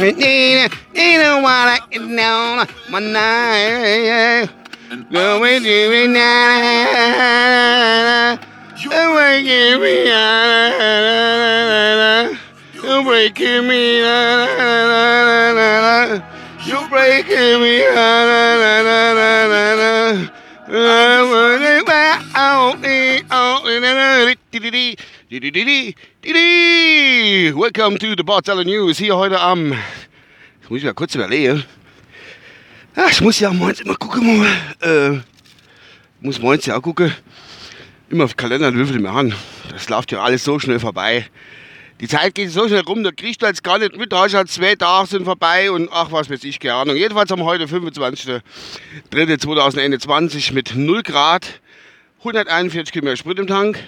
You Ain't what I can know my night. Go with you and I. Don't break me out. Don't break me. You're breaking me out. I want it back. I want it. I want it. Up. Welcome to the Barteller News. Hier heute am. Ich muss ja kurz überlegen. Ja, ich muss ja morgens immer gucken. Mal, äh, muss morgens ja auch gucken. Immer auf Kalender, wie viel mehr an. Das läuft ja alles so schnell vorbei. Die Zeit geht so schnell rum, da kriegst du jetzt gar nicht mit. Da du halt zwei Tage sind vorbei und ach, was weiß ich, keine Ahnung. Jedenfalls haben wir heute 25.03.2021 mit 0 Grad, 141 Kilometer Sprit im Tank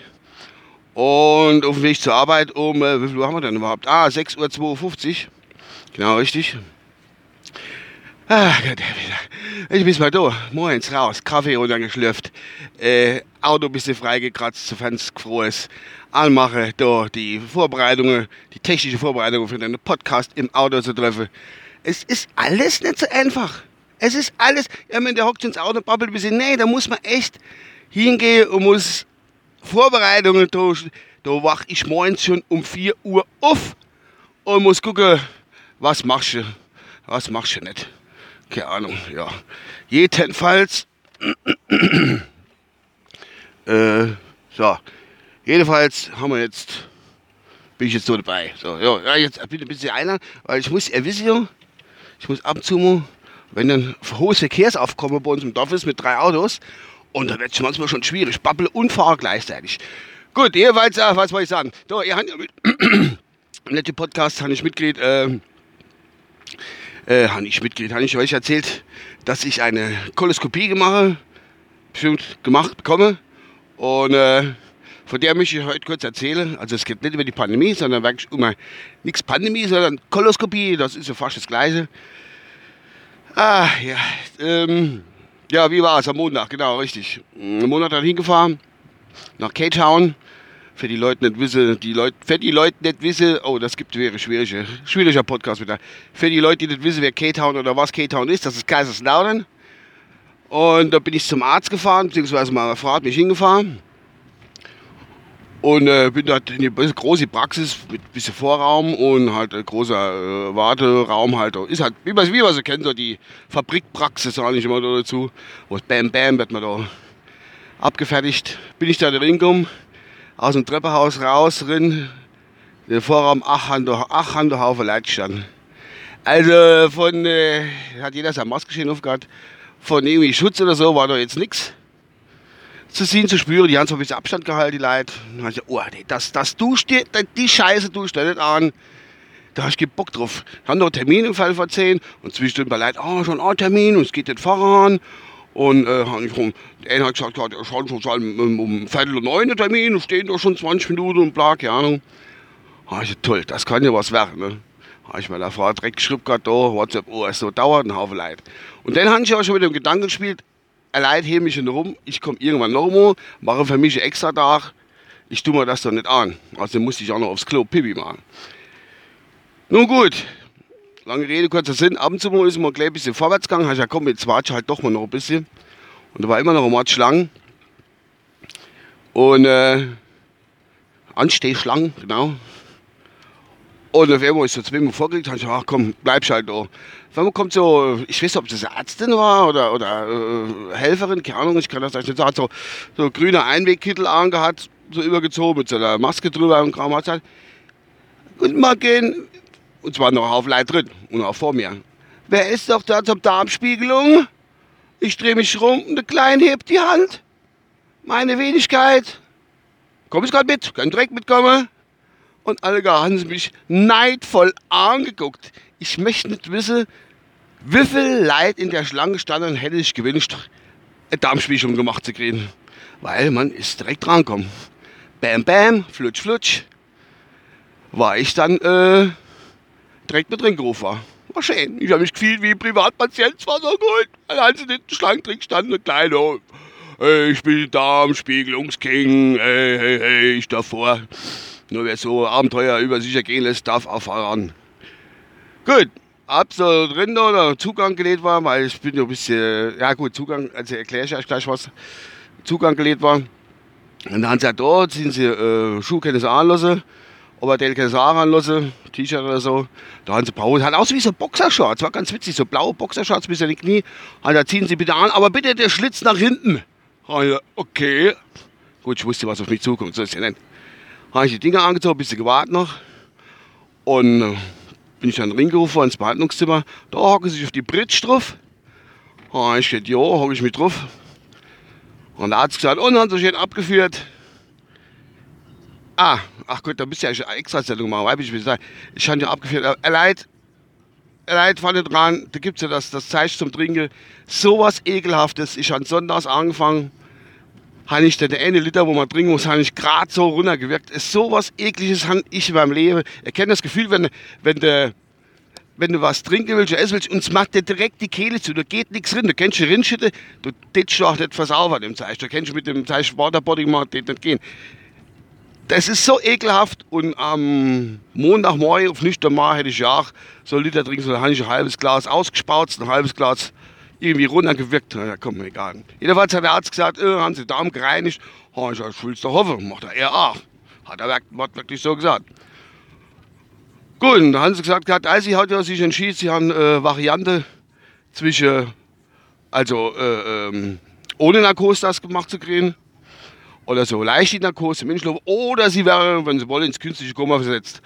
und auf dem Weg zur Arbeit um, äh, wie viel Uhr haben wir denn überhaupt? Ah, 6.52 Uhr. Genau, richtig. Ah, Gott, ich bin mal da. Morgens raus, Kaffee runtergeschlürft, äh, Auto ein bisschen freigekratzt, sofern es gefroren. Anmache, da die Vorbereitungen, die technische Vorbereitung für den Podcast im Auto zu treffen. Es ist alles nicht so einfach. Es ist alles, ja, wenn der hockt ins Auto, babbelt ein bisschen, nee, da muss man echt hingehen und muss Vorbereitungen tauschen. Da wach ich morgens schon um 4 Uhr auf und muss gucken, was machst du, was machst du nicht. Keine Ahnung, ja. Jedenfalls, äh, so, jedenfalls haben wir jetzt, bin ich jetzt so dabei. So, ja, jetzt ich ein bisschen einer, weil ich muss, ihr wisst ja, ich muss ab und zu mal, wenn dann hohes Verkehrsaufkommen bei uns im Dorf ist mit drei Autos, und da wird es manchmal schon schwierig, babbel und fahre gleichzeitig. Gut, jedenfalls, äh, was wollte ich sagen? So, ihr habt ja mit, letzten Podcast habe ich Mitglied, äh, äh, habe ich Mitglied, habe ich euch erzählt, dass ich eine Koloskopie gemacht, bestimmt gemacht bekomme. Und äh, von der möchte ich heute kurz erzählen. Also es geht nicht über die Pandemie, sondern wirklich immer nichts Pandemie, sondern Koloskopie, das ist ja fast das Gleiche. Ah, ja, ähm, ja, wie war es am Montag? Genau, richtig. Am Montag dann hingefahren nach K-Town. Für die Leute nicht wissen, die Leute, für die Leute nicht wissen, oh, das gibt wäre schwieriger, schwieriger Podcast wieder. Für die Leute, die nicht wissen, wer K-Town oder was K-Town ist, das ist Kaiserslautern. Und da bin ich zum Arzt gefahren, beziehungsweise meine Frau hat mich hingefahren. Und äh, bin dort in die große Praxis mit bisschen Vorraum und halt ein großer äh, Warteraum halt. Ist halt, wie man, wie man so kennt, so die Fabrikpraxis, sage ich immer da dazu. Wo Bam Bam wird man da abgefertigt. Bin ich da drin gekommen, aus dem Treppenhaus raus, drin, der Vorraum, ach, an der, ach, an der Haufen Leute gestanden. Also von, äh, hat jeder seine Maske schön aufgehabt, von irgendwie Schutz oder so war da jetzt nichts zu sehen, zu spüren. Die haben so ein bisschen Abstand gehalten, die Leute. Und ich, oh, das, das tust die, die Scheiße du nicht an. Da hast du Bock drauf. Haben noch einen Termin im Fall vor 10 und zwischendurch bei Leuten, oh, schon ein Termin und es geht nicht voran. Und äh, der eine hat gesagt, ja, der schon um, um Viertel neun Termin und stehen da schon 20 Minuten und bla, keine Ahnung. Ah, ich toll, das kann ja was werden. Ne? Habe ich meiner Frau direkt geschrieben, da, WhatsApp, oh, es so dauert ein Haufen Leid. Und dann habe ich auch schon mit dem Gedanken gespielt, allein hebe mich rum, ich komme irgendwann noch mal, mache für mich einen extra Tag, ich tue mir das doch nicht an. Also musste ich auch noch aufs Klo Pipi machen. Nun gut, lange Rede, kurzer Sinn, ab und zu mal ist man gleich ein bisschen vorwärts gegangen, habe ich ja komm, jetzt warte ich halt doch mal noch ein bisschen. Und da war immer noch ein Mord Schlangen. Und äh, Anstehschlangen, genau. Und auf einmal ist so zweimal vorgelegt, habe ich gesagt, ach komm, bleib halt da. Auf einmal kommt so, ich weiß nicht, ob das Ärztin war oder, oder äh, Helferin, keine Ahnung, ich kann das nicht sagen, so, so grüner Einwegkittel angehabt, so übergezogen mit so einer Maske drüber und Kram, hat gesagt, Guten Morgen. Und zwar noch auf Leid drin und auch vor mir. Wer ist doch da zur Darmspiegelung? Ich drehe mich rum und der Kleine hebt die Hand. Meine Wenigkeit. Komm ich gerade mit, kann direkt mitkommen. Und alle haben sie mich neidvoll angeguckt. Ich möchte nicht wissen, wie viel Leid in der Schlange standen, hätte ich gewünscht, eine Darmspiegelung gemacht zu kriegen. Weil man ist direkt rankommen. Bam, bam, flutsch, flutsch. War ich dann äh, direkt mit drin gerufen war. Schön. Ich habe mich gefühlt wie ein Privatpatient. Es war so gut. Als sie den Schlangen drin standen, eine kleine. Hey, ich bin Darmspiegelungsking. Hey, hey, hey, ich davor. Nur wer so Abenteuer über sich ergehen lässt, darf voran. Gut, hab so drin oder Zugang gelegt war, weil ich bin ja ein bisschen, ja gut, Zugang, also erkläre ich euch gleich was, Zugang gelegt war. Und dann haben sie gesagt, oh, sind sie äh, Schuhe können sie anlassen, aber den können sie auch anlassen, T-Shirt oder so. Da haben sie Pause, hat aus wie so Boxershorts, war ganz witzig, so blaue Boxershorts bis an die Knie. Und da ziehen sie bitte an, aber bitte der Schlitz nach hinten. Ja, okay. Gut, ich wusste, was auf mich zukommt, so ist ja nicht. Habe ich die Dinger angezogen, ein bisschen gewartet noch. Und äh, bin ich dann reingerufen ins Behandlungszimmer. Da hocke ich auf die Bridge drauf. Ha, ich gesagt, ja, hocke ich mich drauf. Und der Arzt gesagt, und haben sie schön abgeführt. Ah, ach gut, da bist du ja eine extra Sendung machen, weiblich ich sagen. Ich habe ja abgeführt. Er leid, er leid vorne dran, da gibt es ja das, das Zeichen zum Trinken. Sowas ekelhaftes. Ich habe sonntags angefangen, habe ich den eine Liter, wo man trinken muss, habe ich gerade so runtergewirkt. Ist sowas ekliges habe ich in meinem Leben. Ich kenne das Gefühl, wenn, wenn du wenn du was trinken willst, essen willst, und es macht dir direkt die Kehle zu, da geht nichts drin. Du kennst die Rindschitte, du tätst auch nicht versaubern im Zeichen. Du kennst mit dem Zeichen Waterboarding mal nicht gehen. Das ist so ekelhaft und am Montagmorgen auf nüchtern Mal hätte ich ja auch so einen Liter trinken sollen. Habe ich ein halbes Glas ausgespaut, ein halbes Glas irgendwie runtergewirkt. Ja, komm, mir egal. Jedenfalls hat der Arzt gesagt, äh, haben Sie Darm gereinigt. Oh, ich es doch hoffen. Macht er eher auch. Hat er wirklich so gesagt. Gut, und dann haben sie gesagt, also sie hat ja sich entschieden, sie haben äh, Variante zwischen, also äh, ähm, ohne Narkose das gemacht zu kriegen oder so leichte Narkose, Menschenlauf, oder sie wäre, wenn sie wollen, ins künstliche Koma versetzt.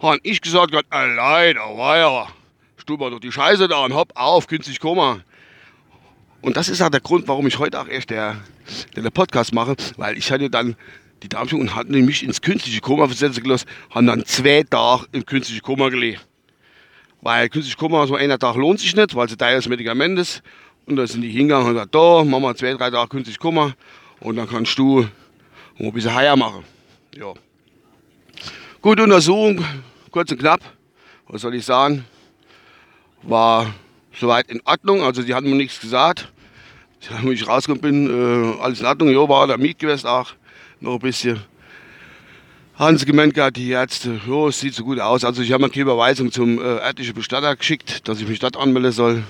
Habe ich gesagt, Gott, allein, war ja, stubber doch die Scheiße da und hopp auf, künstlich Koma. Und das ist auch der Grund, warum ich heute auch erst der, der, Podcast mache, weil ich hatte dann die Darmschwung und hatten mich ins künstliche Koma versetzen gelassen, haben dann zwei Tage im künstlichen Koma gelegt. Weil künstliche Koma, so einer Tag lohnt sich nicht, weil es ein teures Medikament ist. Und da sind die hingegangen und gesagt, da, machen wir zwei, drei Tage künstlich Koma und dann kannst du ein bisschen Haier machen. Ja. Gute Untersuchung, kurz und knapp, was soll ich sagen, war soweit in Ordnung. Also die hatten mir nichts gesagt. Als ich rausgekommen bin, äh, alles in Ordnung. Ja, war der Miet auch. Noch ein bisschen. Haben sie gemeint die Ärzte, ja, es sieht so gut aus. Also ich habe mir keine Überweisung zum äh, örtlichen Bestatter geschickt, dass ich mich dort anmelden soll.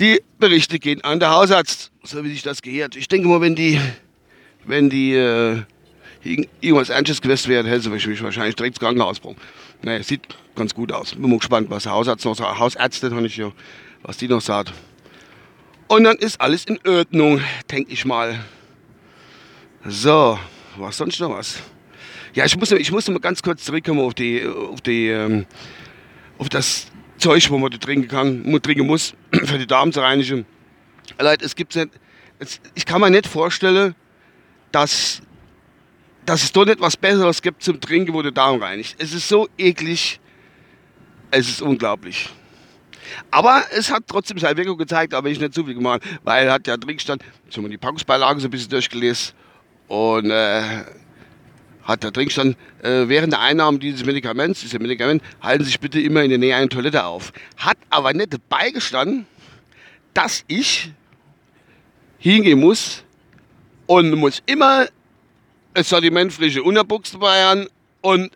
Die Berichte gehen an den Hausarzt, so wie sich das gehört. Ich denke mal, wenn die, wenn die äh, irgendwas Ernstes gewesen wäre, hätte sie mich wahrscheinlich direkt ins Krankenhaus gebracht. Naja, sieht ganz gut aus. Bin mal gespannt, was der Hausarzt noch sagt. Hausärztin habe ich ja, was die noch sagt. Und dann ist alles in Ordnung, denke ich mal. So, was sonst noch was? Ja, ich musste, ich musste mal ganz kurz zurückkommen auf die, auf die, ähm, auf das Zeug, wo man trinken kann, trinken muss, für die Darm zu reinigen. Leute, es gibt nicht, ich kann mir nicht vorstellen, dass dass es doch nicht was Besseres gibt zum Trinken, wo der Darm reinigt. Es ist so eklig. Es ist unglaublich. Aber es hat trotzdem seine Wirkung gezeigt, aber ich nicht zu viel gemacht, weil er hat ja Trinkstand, ich habe die Packungsbeilage so ein bisschen durchgelesen und äh, hat der Trinkstand, äh, während der Einnahme dieses Medikaments, dieses Medikament, halten Sie sich bitte immer in der Nähe einer Toilette auf. Hat aber nicht beigestanden, dass ich hingehen muss und muss immer das Sortiment frische Unterbuchs dabei an und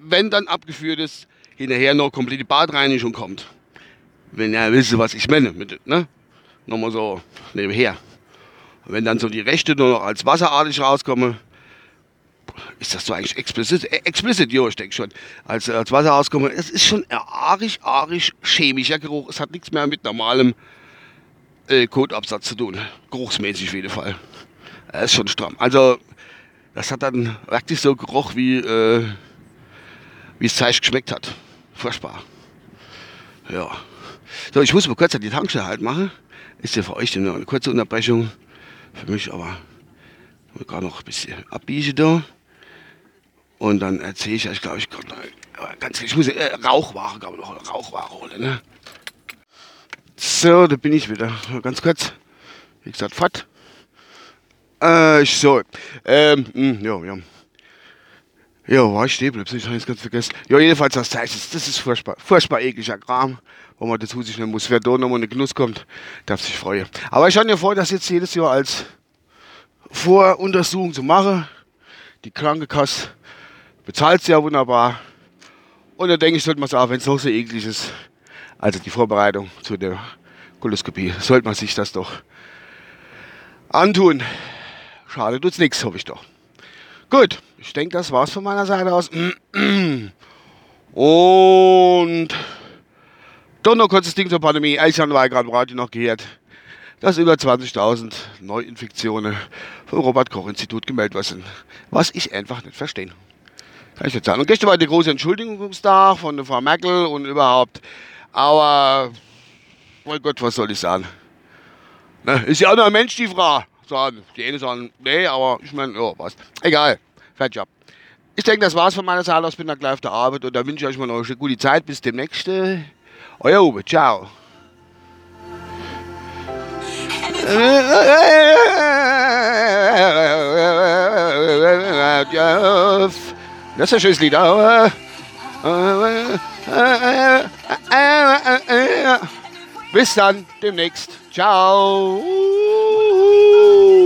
wenn dann abgeführt ist, hinterher noch komplette Badreinigung kommt. Wenn ihr wisst, was ich meine, mit, ne? Nochmal so nebenher. Wenn dann so die Rechte nur noch als wasserartig rauskommen, ist das so eigentlich explizit? Äh, explizit, jo, ich denke schon. Als, als Wasser rauskommen, es ist schon arisch, arisch chemischer Geruch. Es hat nichts mehr mit normalem äh, Kotabsatz zu tun. Geruchsmäßig auf jeden Fall. Er ist schon stramm. Also das hat dann wirklich so geroch, wie, äh, wie es Zeich geschmeckt hat. Furchtbar. Ja. So, ich muss mal kurz die Tankstelle halt machen. Ist ja für euch nur eine kurze Unterbrechung. Für mich aber gerade noch ein bisschen abbiegen da. Und dann erzähle ich euch, glaube ich, ganz ich muss äh, Rauchware, glaube ich, noch Rauchware holen. Ne? So, da bin ich wieder. Ganz kurz. Wie gesagt, fort. Äh. Ähm, hm, ja, ja. Ja, war ich stehen geblieben, ich habe es ganz vergessen. Ja, jedenfalls das Zeichen, das ist furchtbar, furchtbar ekliger Kram, wo man dazu sich nehmen muss. Wer da nochmal eine Genuss kommt, darf sich freuen. Aber ich habe mir vor, das jetzt jedes Jahr als Voruntersuchung zu machen. Die Krankenkasse bezahlt es ja wunderbar. Und dann denke ich, sollte man es auch, wenn es noch so eklig ist, also die Vorbereitung zu der Koloskopie, sollte man sich das doch antun. Schade tut's nichts, hoffe ich doch. Gut, ich denke, das war's von meiner Seite aus. Und doch noch kurzes Ding zur Pandemie. Ich habe gerade im Radio noch gehört, dass über 20.000 Neuinfektionen vom Robert-Koch-Institut gemeldet worden sind. Was ich einfach nicht verstehe. Kann ich jetzt sagen. Und gestern war der große Entschuldigungstag von Frau Merkel und überhaupt. Aber, mein Gott, was soll ich sagen? Ne, ist ja auch noch ein Mensch, die Frau. Sagen. Die eine sagen, nee, aber ich meine, ja, was. Egal. Fertig ab. Ich denke, das war's von meiner Seite aus. Bin da gleich auf der Arbeit und da wünsche ich euch mal noch eine gute Zeit. Bis demnächst. Euer Uwe. Ciao. Das ist ein schönes Lied. Bis dann, demnächst. Ciao. Uh!